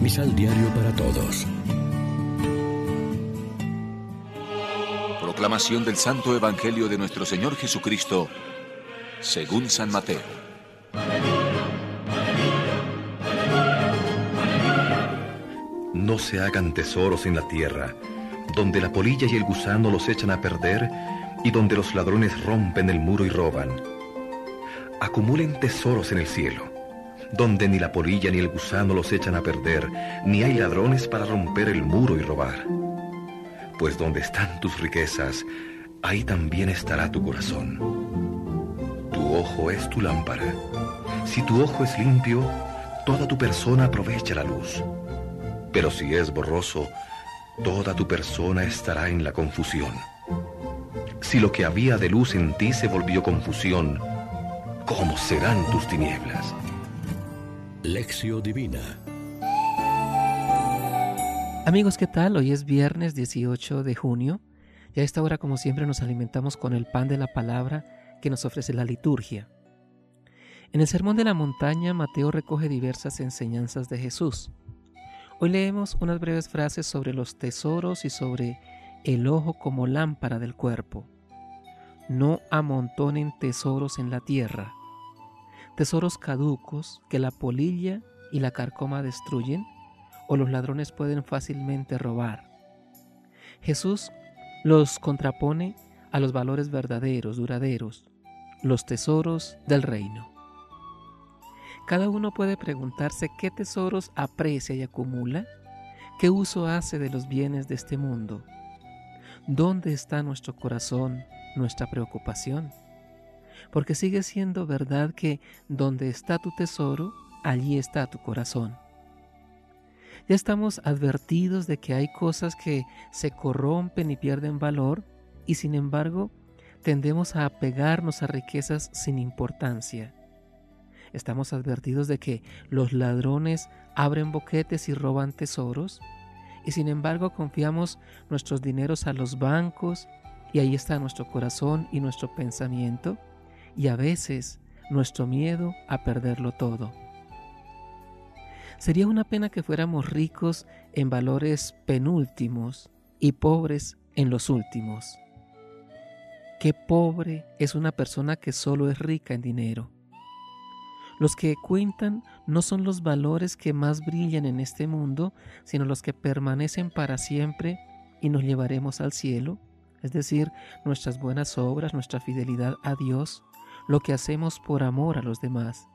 Misal Diario para Todos. Proclamación del Santo Evangelio de nuestro Señor Jesucristo, según San Mateo. No se hagan tesoros en la tierra, donde la polilla y el gusano los echan a perder y donde los ladrones rompen el muro y roban. Acumulen tesoros en el cielo donde ni la polilla ni el gusano los echan a perder, ni hay ladrones para romper el muro y robar. Pues donde están tus riquezas, ahí también estará tu corazón. Tu ojo es tu lámpara. Si tu ojo es limpio, toda tu persona aprovecha la luz. Pero si es borroso, toda tu persona estará en la confusión. Si lo que había de luz en ti se volvió confusión, ¿cómo serán tus tinieblas? Lección Divina. Amigos, ¿qué tal? Hoy es viernes 18 de junio y a esta hora, como siempre, nos alimentamos con el pan de la palabra que nos ofrece la liturgia. En el Sermón de la Montaña, Mateo recoge diversas enseñanzas de Jesús. Hoy leemos unas breves frases sobre los tesoros y sobre el ojo como lámpara del cuerpo. No amontonen tesoros en la tierra tesoros caducos que la polilla y la carcoma destruyen o los ladrones pueden fácilmente robar. Jesús los contrapone a los valores verdaderos, duraderos, los tesoros del reino. Cada uno puede preguntarse qué tesoros aprecia y acumula, qué uso hace de los bienes de este mundo, dónde está nuestro corazón, nuestra preocupación porque sigue siendo verdad que donde está tu tesoro, allí está tu corazón. Ya estamos advertidos de que hay cosas que se corrompen y pierden valor y sin embargo tendemos a apegarnos a riquezas sin importancia. Estamos advertidos de que los ladrones abren boquetes y roban tesoros y sin embargo confiamos nuestros dineros a los bancos y ahí está nuestro corazón y nuestro pensamiento y a veces nuestro miedo a perderlo todo. Sería una pena que fuéramos ricos en valores penúltimos y pobres en los últimos. Qué pobre es una persona que solo es rica en dinero. Los que cuentan no son los valores que más brillan en este mundo, sino los que permanecen para siempre y nos llevaremos al cielo, es decir, nuestras buenas obras, nuestra fidelidad a Dios, lo que hacemos por amor a los demás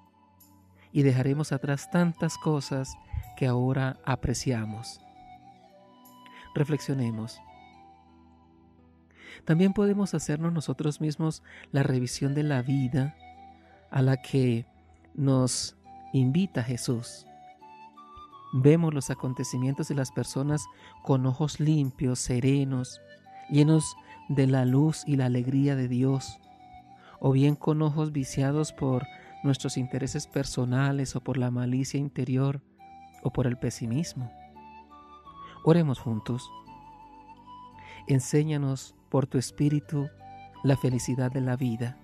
y dejaremos atrás tantas cosas que ahora apreciamos. Reflexionemos. También podemos hacernos nosotros mismos la revisión de la vida a la que nos invita Jesús. Vemos los acontecimientos de las personas con ojos limpios, serenos, llenos de la luz y la alegría de Dios, o bien con ojos viciados por nuestros intereses personales o por la malicia interior o por el pesimismo. Oremos juntos. Enséñanos por tu espíritu la felicidad de la vida.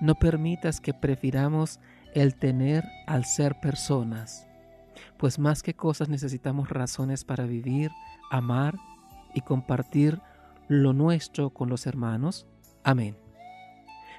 No permitas que prefiramos el tener al ser personas, pues más que cosas necesitamos razones para vivir, amar y compartir lo nuestro con los hermanos. Amén.